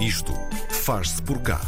Isto faz-se por cá.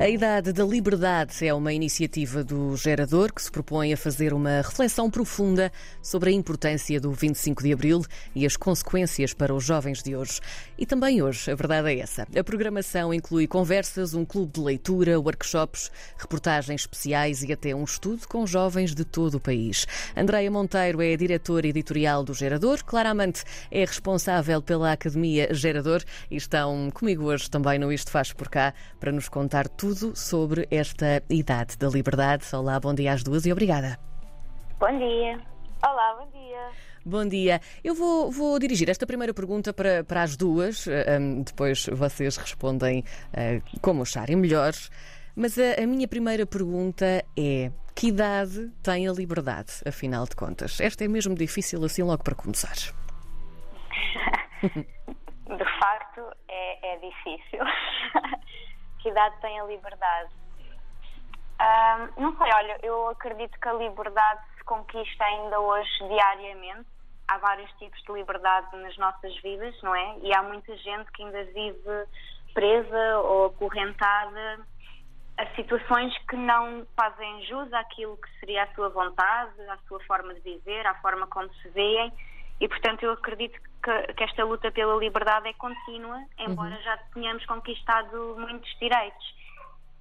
A Idade da Liberdade é uma iniciativa do Gerador que se propõe a fazer uma reflexão profunda sobre a importância do 25 de Abril e as consequências para os jovens de hoje. E também hoje, a verdade é essa. A programação inclui conversas, um clube de leitura, workshops, reportagens especiais e até um estudo com jovens de todo o país. Andreia Monteiro é diretora editorial do Gerador, claramente é responsável pela Academia Gerador e estão comigo hoje também no Isto Faz Por Cá para nos contar tudo tudo sobre esta idade da liberdade. Olá, bom dia às duas e obrigada. Bom dia. Olá, bom dia. Bom dia. Eu vou, vou dirigir esta primeira pergunta para, para as duas, um, depois vocês respondem uh, como acharem melhor. Mas a, a minha primeira pergunta é: que idade tem a liberdade, afinal de contas? Esta é mesmo difícil assim logo para começar. de facto, é, é difícil. que idade tem a liberdade? não sei, olha, eu acredito que a liberdade se conquista ainda hoje diariamente. Há vários tipos de liberdade nas nossas vidas, não é? E há muita gente que ainda vive presa ou acorrentada a situações que não fazem jus àquilo que seria a sua vontade, à sua forma de viver, à forma como se veem. E, portanto, eu acredito que, que, esta luta pela liberdade é contínua, embora uhum. já tenhamos conquistado muitos direitos.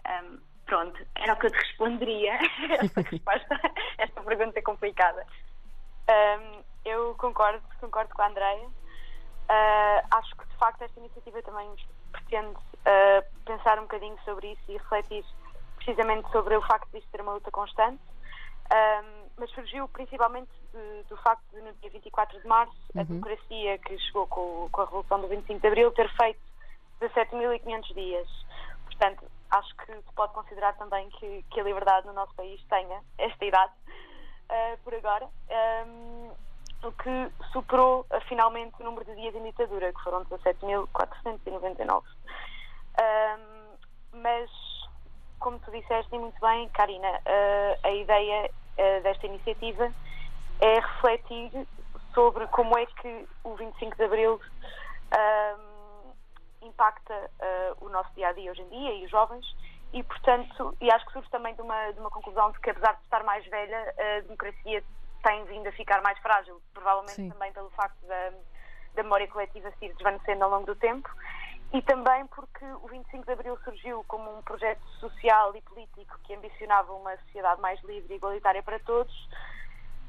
Um, pronto, era o que eu te responderia. esta resposta, esta pergunta é complicada. Um, eu concordo, concordo com a Andreia. Uh, acho que de facto esta iniciativa também pretende uh, pensar um bocadinho sobre isso e refletir precisamente sobre o facto de isto ser uma luta constante. Um, mas surgiu principalmente de, do facto de, no dia 24 de março, uhum. a democracia que chegou com, com, a Revolução do 25 de Abril ter feito 17.500 dias. Portanto, acho que se pode considerar também que, que a liberdade no nosso país tenha esta idade, uh, por agora, um, o que superou uh, finalmente o número de dias em ditadura, que foram 17.499. Um, mas, como tu disseste muito bem, Karina, uh, a ideia uh, desta iniciativa é refletir sobre como é que o 25 de Abril uh, impacta uh, o nosso dia a dia hoje em dia e os jovens e portanto e acho que surge também de uma, de uma conclusão de que apesar de estar mais velha a democracia tem vindo a ficar mais frágil provavelmente Sim. também pelo facto da, da memória coletiva se ir desvanecendo ao longo do tempo e também porque o 25 de Abril surgiu como um projeto social e político que ambicionava uma sociedade mais livre e igualitária para todos,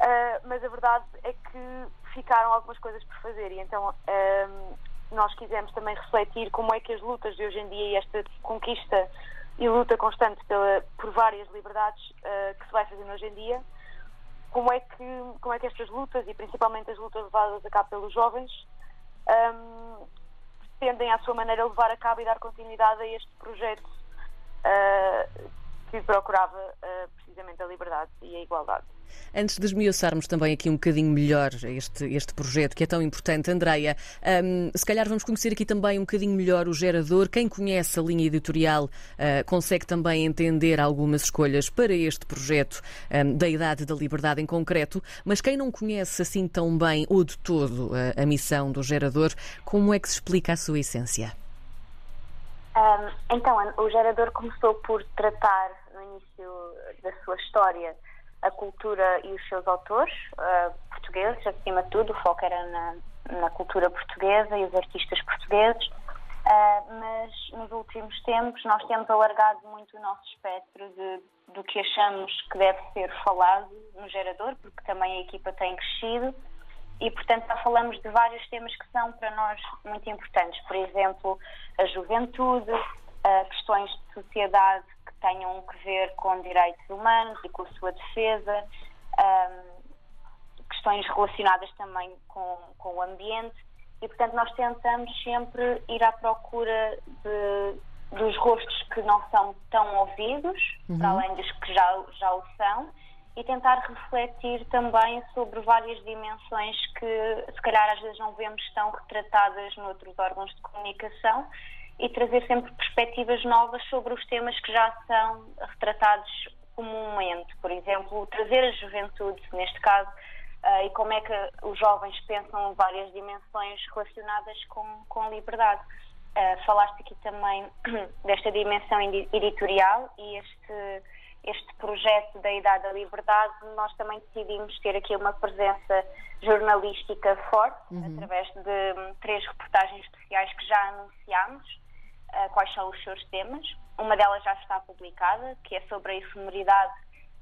uh, mas a verdade é que ficaram algumas coisas por fazer. E então nós quisemos também refletir como é que as lutas de hoje em dia e esta conquista e luta constante pela, por várias liberdades uh, que se vai fazendo hoje em dia, como é que como é que estas lutas e principalmente as lutas levadas a cabo pelos jovens um, pretendem, à sua maneira, levar a cabo e dar continuidade a este projeto uh, que procurava uh, precisamente a liberdade e a igualdade. Antes de esmiuçarmos também aqui um bocadinho melhor este, este projeto que é tão importante, Andreia, um, se calhar vamos conhecer aqui também um bocadinho melhor o gerador. Quem conhece a linha editorial uh, consegue também entender algumas escolhas para este projeto um, da Idade da Liberdade em concreto, mas quem não conhece assim tão bem ou de todo uh, a missão do gerador, como é que se explica a sua essência? Um, então, o gerador começou por tratar início da sua história a cultura e os seus autores uh, portugueses, acima de tudo, o foco era na, na cultura portuguesa e os artistas portugueses, uh, mas nos últimos tempos nós temos alargado muito o nosso espectro de, do que achamos que deve ser falado no gerador, porque também a equipa tem crescido. E, portanto, já falamos de vários temas que são para nós muito importantes, por exemplo, a juventude, uh, questões de sociedade tenham que ver com direitos humanos e com a sua defesa, um, questões relacionadas também com, com o ambiente e, portanto, nós tentamos sempre ir à procura de, dos rostos que não são tão ouvidos, uhum. para além dos que já, já o são, e tentar refletir também sobre várias dimensões que, se calhar, às vezes não vemos tão retratadas noutros órgãos de comunicação e trazer sempre perspectivas novas sobre os temas que já são retratados comumente. Por exemplo, trazer a juventude, neste caso, uh, e como é que os jovens pensam várias dimensões relacionadas com, com a liberdade. Uh, falaste aqui também desta dimensão editorial e este, este projeto da Idade da Liberdade, nós também decidimos ter aqui uma presença jornalística forte, uhum. através de um, três reportagens especiais que já anunciámos, uh, quais são os seus temas. Uma delas já está publicada, que é sobre a efemeridade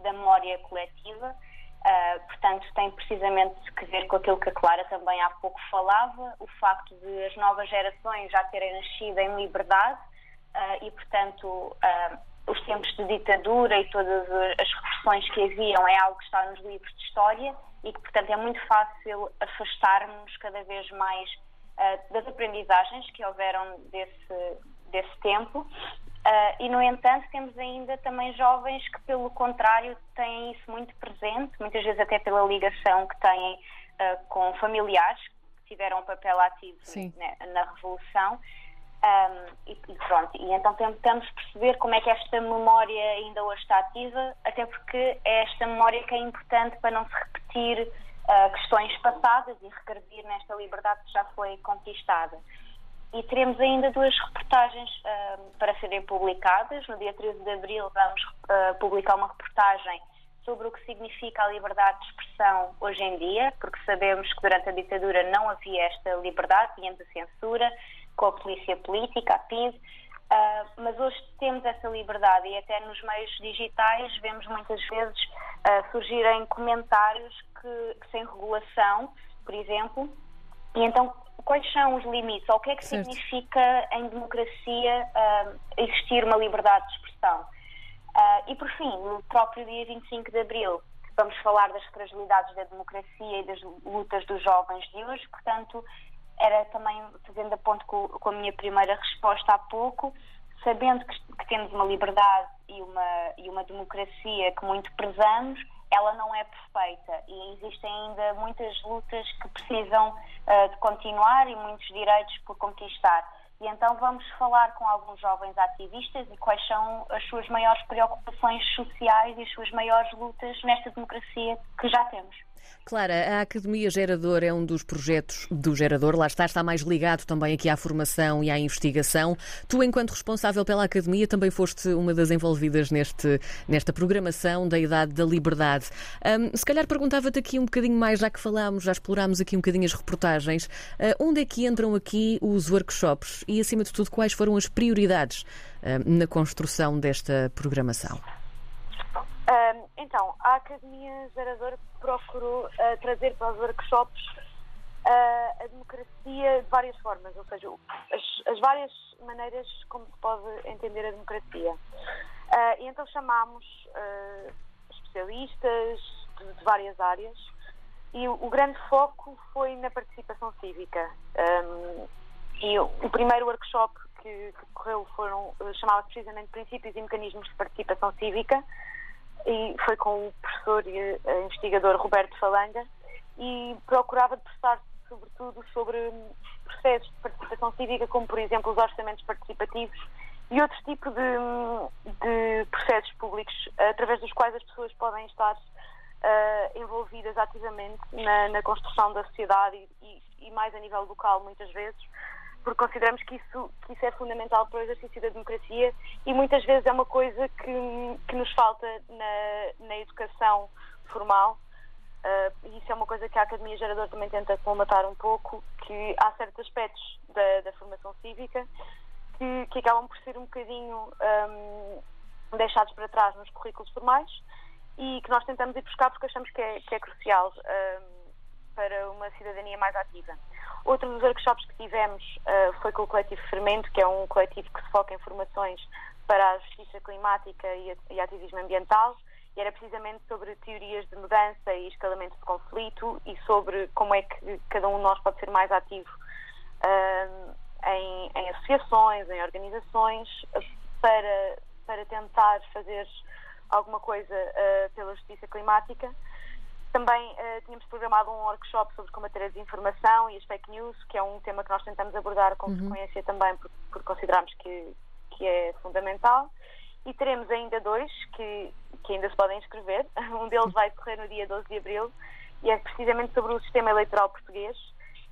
da memória coletiva. Uh, portanto, tem precisamente que ver com aquilo que a Clara também há pouco falava, o facto de as novas gerações já terem nascido em liberdade uh, e, portanto, uh, os tempos de ditadura e todas as repressões que haviam é algo que está nos livros de história e que, portanto, é muito fácil afastar-nos cada vez mais das aprendizagens que houveram desse, desse tempo Uh, e, no entanto, temos ainda também jovens que, pelo contrário, têm isso muito presente, muitas vezes até pela ligação que têm uh, com familiares que tiveram um papel ativo né, na Revolução. Um, e, e, pronto, e então tentamos perceber como é que esta memória ainda hoje está ativa, até porque é esta memória que é importante para não se repetir uh, questões passadas e regredir nesta liberdade que já foi conquistada. E teremos ainda duas reportagens uh, para serem publicadas. No dia 13 de abril vamos uh, publicar uma reportagem sobre o que significa a liberdade de expressão hoje em dia, porque sabemos que durante a ditadura não havia esta liberdade, tínhamos a censura, com a polícia política, a PID, uh, ah, mas hoje temos essa liberdade e até nos meios digitais vemos muitas vezes surgirem comentários que, que sem regulação, por exemplo, e então quais são os limites, ou o que é que certo. significa em democracia uh, existir uma liberdade de expressão. Uh, e por fim, no próprio dia 25 de Abril, vamos falar das fragilidades da democracia e das lutas dos jovens de hoje, portanto, era também, fazendo a ponto com, com a minha primeira resposta há pouco, sabendo que, que, temos uma liberdade e uma, e uma democracia que muito prezamos, ela não é perfeita e existem ainda muitas lutas que precisam uh, de continuar e muitos direitos por conquistar. E então vamos falar com alguns jovens ativistas e quais são as suas maiores preocupações sociais e as suas maiores lutas nesta democracia que já temos. Clara, a Academia Gerador é um dos projetos do Gerador, lá está, está mais ligado também aqui à formação e à investigação. Tu, enquanto responsável pela Academia, também foste uma das envolvidas neste, nesta programação da Idade da Liberdade. Um, se calhar perguntava-te aqui um bocadinho mais, já que falámos, já explorámos aqui um bocadinho as reportagens, uh, onde é que entram aqui os workshops e, acima de tudo, quais foram as prioridades uh, na construção desta programação? Um, então, a Academia Gerador procurou uh, trazer para os workshops uh, a democracia de várias formas, ou seja, as, as, várias maneiras como se pode entender a democracia. Uh, e então chamámos especialistas de, de, várias áreas e o, o, grande foco foi na participação cívica. Um, e o, o, primeiro workshop que, que correu foram chamava precisamente Princípios e Mecanismos de Participação Cívica e foi com o professor e investigador Roberto Falanga. E procurava debruçar sobretudo sobre processos de participação cívica, como por exemplo os orçamentos participativos e outros tipos de, de processos públicos através dos quais as pessoas podem estar uh, envolvidas ativamente na, na, construção da sociedade e, e, e mais a nível local muitas vezes porque consideramos que isso, que isso é fundamental para o exercício da democracia e muitas vezes é uma coisa que, que nos falta na, na educação formal. Uh, isso é uma coisa que a Academia Gerador também tenta colmatar um pouco, que há certos aspectos da, da formação cívica que, que, acabam por ser um bocadinho um, deixados para trás nos currículos formais e que nós tentamos ir buscar porque achamos que é, que é crucial um, para uma cidadania mais ativa. Outro dos workshops que tivemos uh, foi com o coletivo Fermento, que é um coletivo que se foca em formações para a justiça climática e, e ativismo ambiental, e era precisamente sobre teorias de mudança e escalamento de conflito e sobre como é que cada um de nós pode ser mais ativo uh, em, em, associações, em organizações, para, para tentar fazer alguma coisa uh, pela justiça climática. Também uh, tínhamos programado um workshop sobre combater a desinformação e as fake news, que é um tema que nós tentamos abordar com uhum. frequência também, porque, porque consideramos que, que é fundamental. E teremos ainda dois que, que ainda se podem inscrever. Um deles vai decorrer no dia 12 de abril, e é precisamente sobre o sistema eleitoral português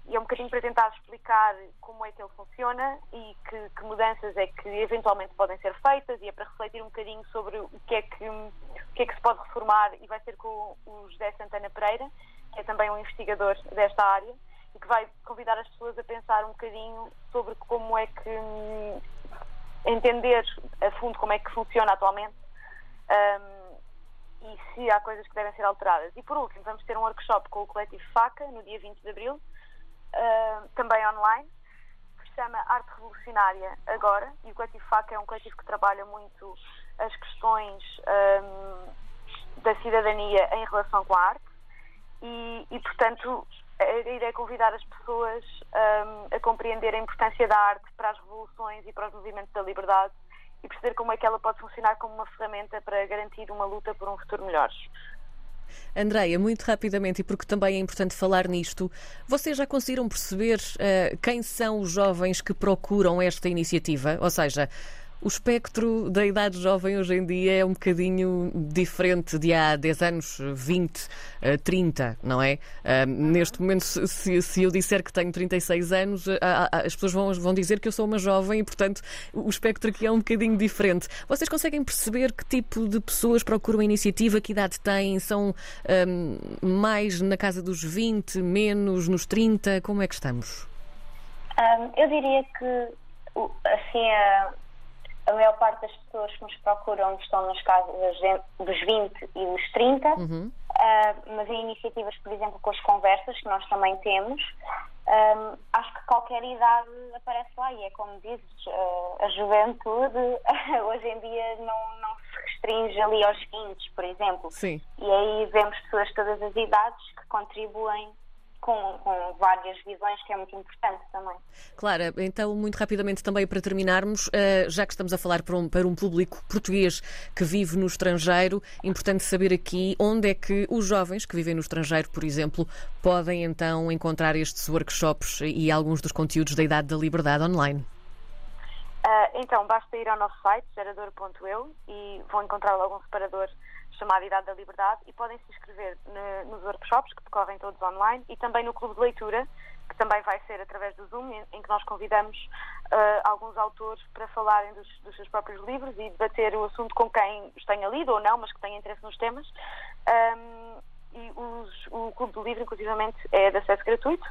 e é um bocadinho para tentar explicar como é que ele funciona e que, que, mudanças é que eventualmente podem ser feitas e é para refletir um bocadinho sobre o que é que, o que, é que se pode reformar e vai ser com o José Santana Pereira, que é também um investigador desta área e que vai convidar as pessoas a pensar um bocadinho sobre como é que entender a fundo como é que funciona atualmente e se há coisas que devem ser alteradas. E por último, vamos ter um workshop com o coletivo FACA no dia 20 de Abril, uh, também online, que se chama Arte Revolucionária Agora, e o coletivo FACA é um coletivo que trabalha muito as questões um, da cidadania em relação com a arte e, e portanto, irei convidar as pessoas um, a compreender a importância da arte para as revoluções e para os movimentos da liberdade e perceber como é que ela pode funcionar como uma ferramenta para garantir uma luta por um futuro melhor. Andreia, muito rapidamente, e porque também é importante falar nisto, vocês já conseguiram perceber uh, quem são os jovens que procuram esta iniciativa? Ou seja, o espectro da idade jovem hoje em dia é um bocadinho diferente de há 10 anos, 20, 30, não é? neste momento, se, se, eu disser que tenho 36 anos, as pessoas vão, vão dizer que eu sou uma jovem e, portanto, o espectro aqui é um bocadinho diferente. Vocês conseguem perceber que tipo de pessoas procuram a iniciativa, que idade têm? São um, mais na casa dos 20, menos nos 30? Como é que estamos? Um, eu diria que, assim, a a maior parte das pessoas que nos procuram estão nas casas dos 20 e dos 30, uhum. uh, mas em iniciativas, por exemplo, com as conversas, que nós também temos, um, acho que qualquer idade aparece lá e é como dizes, uh, a juventude hoje em dia não, não se restringe ali aos 20, por exemplo. Sim. E aí vemos pessoas de todas as idades que contribuem com, com, várias visões, que é muito importante também. Claro, então, muito rapidamente também para terminarmos, eh, já que estamos a falar para um, para um público português que vive no estrangeiro, importante saber aqui onde é que os jovens que vivem no estrangeiro, por exemplo, podem então encontrar estes workshops e alguns dos conteúdos da Idade da Liberdade online. Uh, então, basta ir ao nosso site, gerador.eu, e vão encontrar logo um separador chamado Idade da Liberdade e podem se inscrever no, nos workshops que decorrem todos online e também no Clube de Leitura, que também vai ser através do Zoom, em, em que nós convidamos uh, alguns autores para falarem dos, dos, seus próprios livros e debater o assunto com quem os tenha lido ou não, mas que tenha interesse nos temas. Um, e os, o Clube do Livro, inclusivamente, é de acesso gratuito.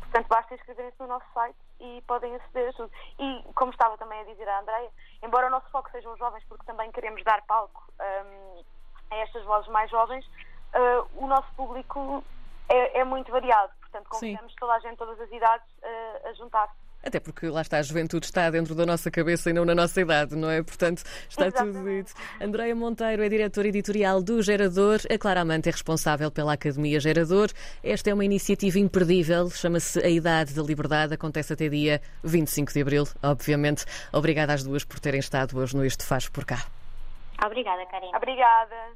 Portanto, basta inscreverem-se no nosso site e podem aceder a tudo. E, como estava também a dizer a Andreia, embora o nosso foco sejam os jovens, porque também queremos dar palco um, a estas vozes mais jovens, uh, o nosso público é, é, muito variado. Portanto, convidamos Sim. toda a gente, todas as idades, uh, a juntar-se. Até porque lá está, a juventude está dentro da nossa cabeça e não na nossa idade, não é? Portanto, está Exatamente. tudo dito. Andreia Monteiro é diretora editorial do Gerador. A Clara Amante é responsável pela Academia Gerador. Esta é uma iniciativa imperdível, chama-se A Idade da Liberdade, acontece até dia 25 de abril, obviamente. Obrigada às duas por terem estado hoje no Isto Faz Por Cá. Obrigada, Karina. Obrigada.